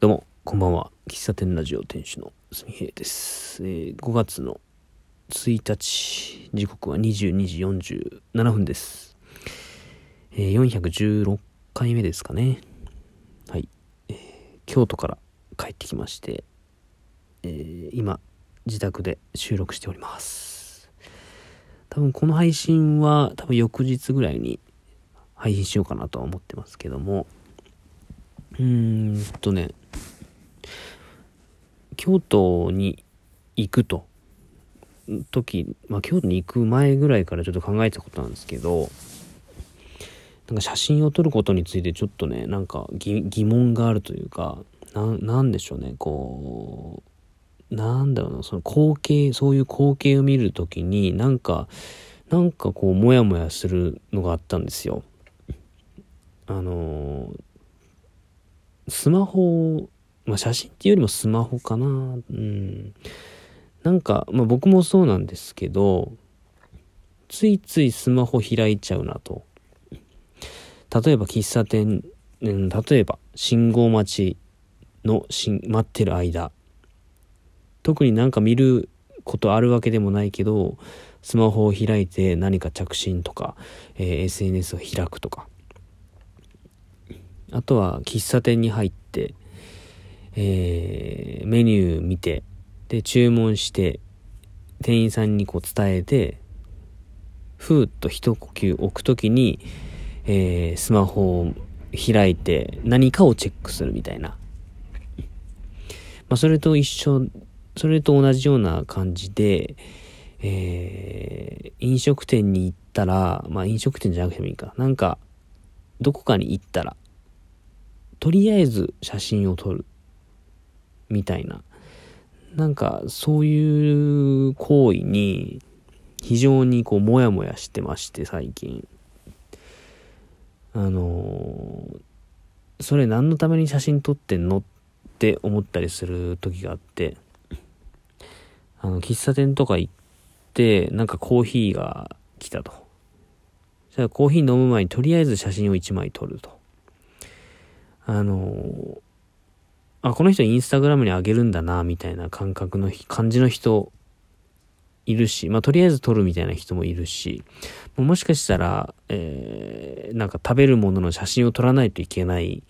どうも、こんばんは。喫茶店ラジオ店主のすみへいです。えー5月の1日、時刻は22時47分です。えー416回目ですかね。はい。えー京都から帰ってきまして、えー今、自宅で収録しております。多分この配信は多分翌日ぐらいに配信しようかなとは思ってますけども、うーんとね、京都に行くと、時、まあ、京都に行く前ぐらいからちょっと考えたことなんですけど、なんか写真を撮ることについてちょっとね、なんか疑問があるというか、なんでしょうね、こう、なんだろうな、その光景、そういう光景を見るときに、なんか、なんかこう、もやもやするのがあったんですよ。あのスマホ、まあ、写真っていうよりもスマホかな。うん。なんか、まあ僕もそうなんですけど、ついついスマホ開いちゃうなと。例えば喫茶店、うん、例えば信号待ちのしん待ってる間。特になんか見ることあるわけでもないけど、スマホを開いて何か着信とか、えー SNS を開くとか。あとは喫茶店に入って、えーメニュー見て、で、注文して、店員さんにこう伝えて、ふーっと一呼吸置くときに、えースマホを開いて何かをチェックするみたいな。まあ、それと一緒、それと同じような感じで、えー飲食店に行ったら、まあ飲食店じゃなくてもいいか。なんか、どこかに行ったら、とりあえず写真を撮る。みたいな。なんか、そういう行為に、非常にこう、もやもやしてまして、最近。あのーそれ何のために写真撮ってんのって思ったりする時があって、あの、喫茶店とか行って、なんかコーヒーが来たと。じゃコーヒー飲む前にとりあえず写真を1枚撮ると。あのーあ、この人インスタグラムに上げるんだな、みたいな感覚の、感じの人いるし、まあ、とりあえず撮るみたいな人もいるし、もしかしたら、えー、なんか食べるものの写真を撮らないといけない、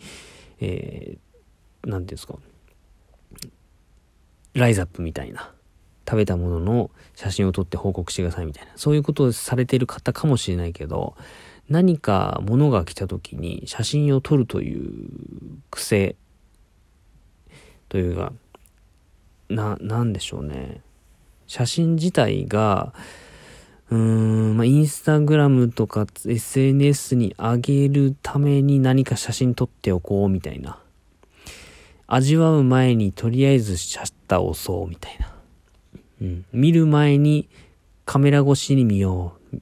えー、なんていうんですか、ライズアップみたいな。食べたものの写真を撮って報告してくださいみたいな。そういうことをされている方かもしれないけど、何か物が来た時に写真を撮るという癖というか、な、なんでしょうね。写真自体が、うーん、まあ、インスタグラムとか SNS に上げるために何か写真撮っておこうみたいな。味わう前にとりあえずシャッターを押そうみたいな。うん。見る前にカメラ越しに見よう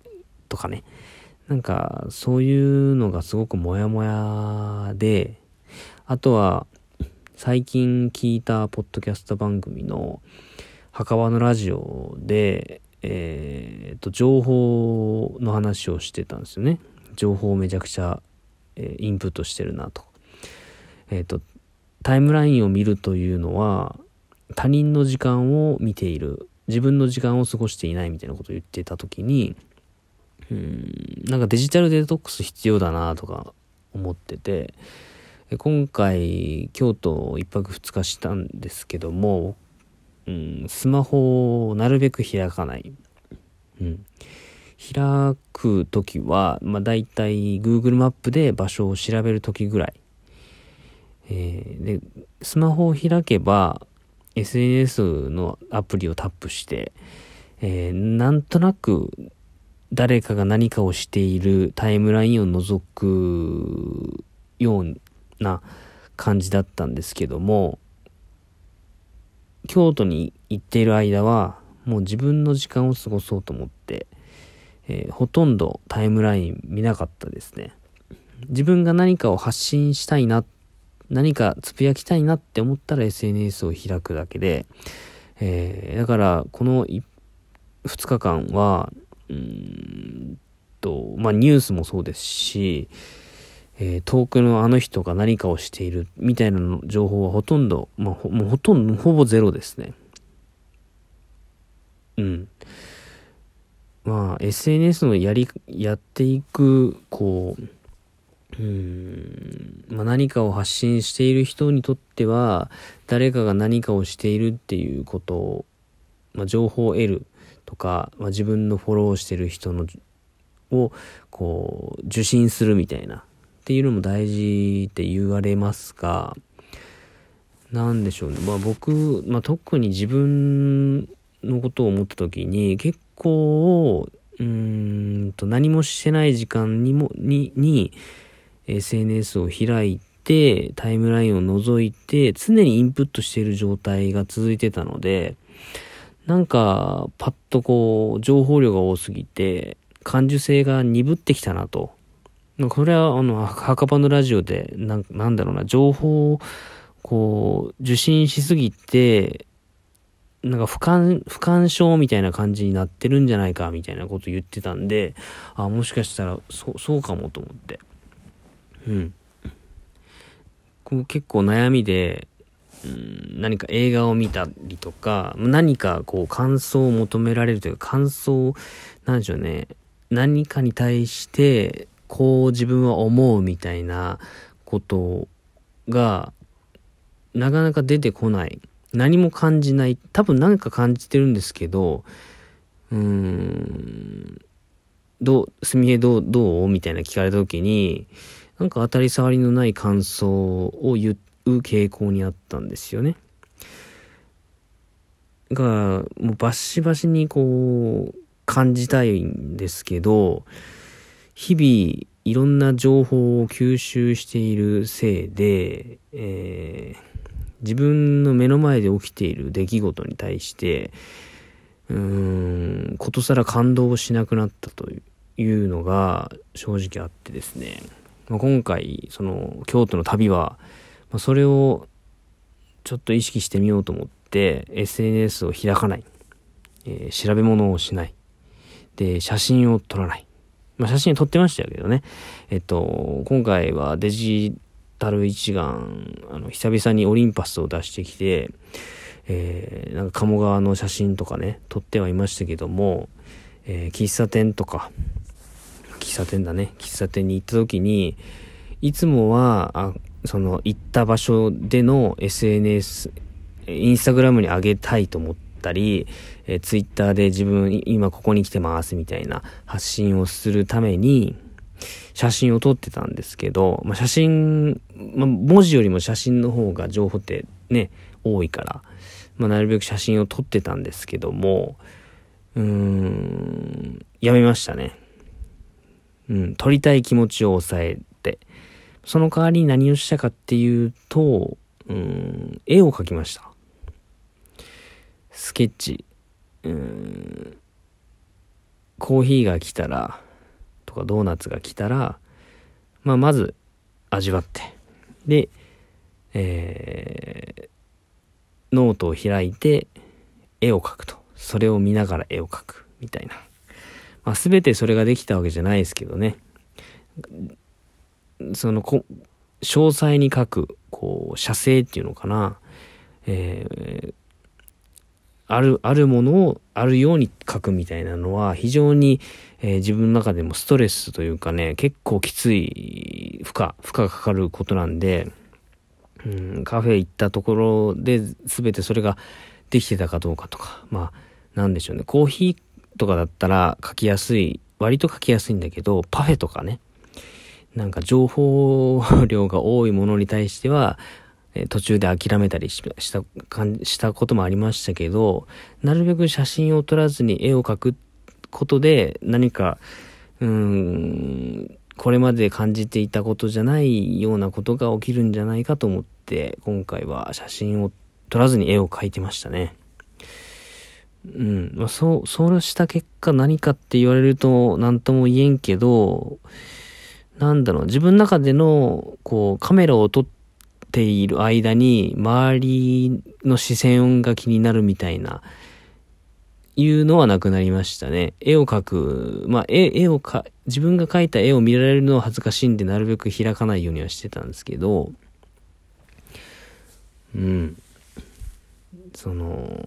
とかね。なんか、そういうのがすごくモヤモヤで、あとは、最近聞いたポッドキャスト番組の墓場のラジオで、えー、と、情報の話をしてたんですよね。情報をめちゃくちゃ、えーインプットしてるなと。えっ、と、タイムラインを見るというのは、他人の時間を見ている。自分の時間を過ごしていないみたいなことを言ってた時に、うん、なんかデジタルデトックス必要だなとか思ってて、今回京都一泊二日したんですけども、うん、スマホをなるべく開かない。うん、開くときは、まあ、大体 Google マップで場所を調べるときぐらい。えーで、スマホを開けば SNS のアプリをタップして、えーなんとなく誰かが何かをしているタイムラインを覗くようにな感じだったんですけども、京都に行っている間は、もう自分の時間を過ごそうと思って、えーほとんどタイムライン見なかったですね。自分が何かを発信したいな、何かつぶやきたいなって思ったら SNS を開くだけで、えーだからこの2日間は、うんと、まあニュースもそうですし、えー、遠くのあの人が何かをしているみたいなの情報はほとんど、まあ、ほもうほとんど、ほぼゼロですね。うん。まあ、SNS のやり、やっていく、こう、うん、まあ、何かを発信している人にとっては、誰かが何かをしているっていうことを、まあ、情報を得るとか、まあ、自分のフォローしてる人の、を、こう、受信するみたいなっていうのも大事って言われますが、なんでしょうね。まあ僕、まあ特に自分のことを思った時に結構、うんと何もしてない時間にも、に、に SNS を開いてタイムラインを覗いて常にインプットしている状態が続いてたので、なんかパッとこう情報量が多すぎて感受性が鈍ってきたなとこれは、あの、墓場のラジオで、ななんだろうな、情報を、こう、受信しすぎて、なんか不感、不感症みたいな感じになってるんじゃないか、みたいなこと言ってたんで、あ、もしかしたら、そ、そうかもと思って。うん。こう結構悩みで、うん、何か映画を見たりとか、何かこう感想を求められるというか、感想、なんでしょうね。何かに対して、こう自分は思うみたいなことがなかなか出てこない。何も感じない。多分何か感じてるんですけど、うーん、どう、すみへどう、どう？みたいな聞かれた時に、なんか当たり障りのない感想を言う傾向にあったんですよね。が、もうバシバシにこう、感じたいんですけど、日々いろんな情報を吸収しているせいで、えー、自分の目の前で起きている出来事に対して、うーん、ことさら感動しなくなったというのが正直あってですね、まあ、今回、その京都の旅は、まあ、それをちょっと意識してみようと思って、SNS を開かない。えー、調べ物をしない。で、写真を撮らない。まあ、写真撮ってましたけどね。えっと、今回はデジタル一眼、あの、久々にオリンパスを出してきて、えー、なんか鴨川の写真とかね、撮ってはいましたけども、えー、喫茶店とか、喫茶店だね、喫茶店に行った時に、いつもは、あその、行った場所での SNS、インスタグラムに上げたいと思ってったり、えー、ツイッターで自分今ここに来てますみたいな発信をするために、写真を撮ってたんですけど、まあ、写真、まあ、文字よりも写真の方が情報ってね、多いから、まあ、なるべく写真を撮ってたんですけども、うーん、やめましたね。うん、撮りたい気持ちを抑えて、その代わりに何をしたかっていうと、うん、絵を描きました。スケッチ、うん、コーヒーが来たら、とかドーナツが来たら、まあ、まず味わって、で、えー、ノートを開いて絵を描くと。それを見ながら絵を描く。みたいな。まあ、全てそれができたわけじゃないですけどね。そのこ、詳細に書く、こう、写生っていうのかな。えー、ある、あるものをあるように書くみたいなのは非常に、えー、自分の中でもストレスというかね、結構きつい負荷、負荷がかかることなんで、うん、カフェ行ったところで全てそれができてたかどうかとか、まあ、なんでしょうね。コーヒーとかだったら書きやすい、割と書きやすいんだけど、パフェとかね、なんか情報量が多いものに対しては、え途中で諦めたりしたしたこともありましたけど、なるべく写真を撮らずに絵を描くことで何か、うーん、これまで感じていたことじゃないようなことが起きるんじゃないかと思って、今回は写真を撮らずに絵を描いてましたね。うん。まあ、そう、そうした結果何かって言われると何とも言えんけど、なんだろう、自分の中での、こう、カメラを撮ってている間に、周りの視線が気になるみたいな、いうのはなくなりましたね。絵を描く、まあ、絵、絵をか、自分が描いた絵を見られるのは恥ずかしいんで、なるべく開かないようにはしてたんですけど、うん。その、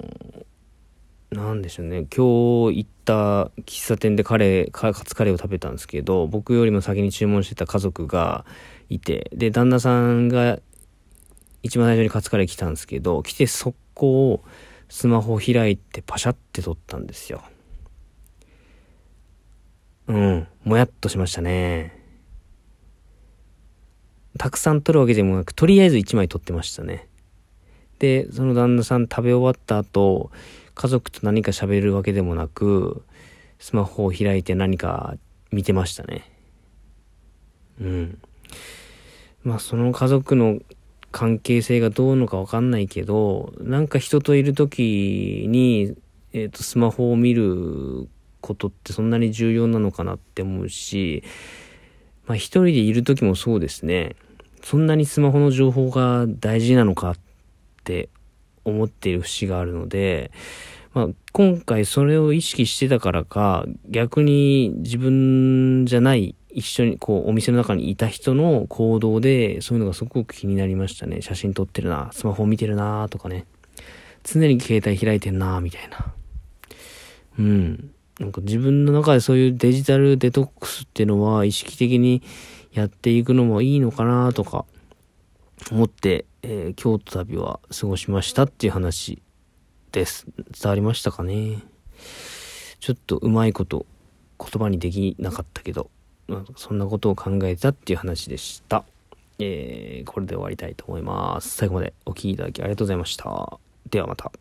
なんでしょうね。今日行った喫茶店でカレー、カツカレーを食べたんですけど、僕よりも先に注文してた家族がいて、で、旦那さんが一番最初にカツカレー来たんですけど、来て速攻、スマホ開いてパシャって撮ったんですよ。うん、もやっとしましたね。たくさん撮るわけでもなく、とりあえず1枚撮ってましたね。で、その旦那さん食べ終わった後、家族と何か喋るわけでもなく、スマホを開いて何か見てましたね。うん。まあその家族の関係性がどうのかわかんないけど、なんか人といる時に、えっ、ー、と、スマホを見ることってそんなに重要なのかなって思うし、まあ一人でいる時もそうですね。そんなにスマホの情報が大事なのかって思っている節があるので、まあ、今回それを意識してたからか、逆に自分じゃない一緒にこうお店の中にいた人の行動でそういうのがすごく気になりましたね。写真撮ってるな、スマホ見てるなとかね。常に携帯開いてんなみたいな。うん。なんか自分の中でそういうデジタルデトックスっていうのは意識的にやっていくのもいいのかなとか思って、えー、京都旅は過ごしましたっていう話です。伝わりましたかねちょっとうまいこと言葉にできなかったけど、そんなことを考えたっていう話でした。えー、これで終わりたいと思います。最後までお聴きいただきありがとうございました。ではまた。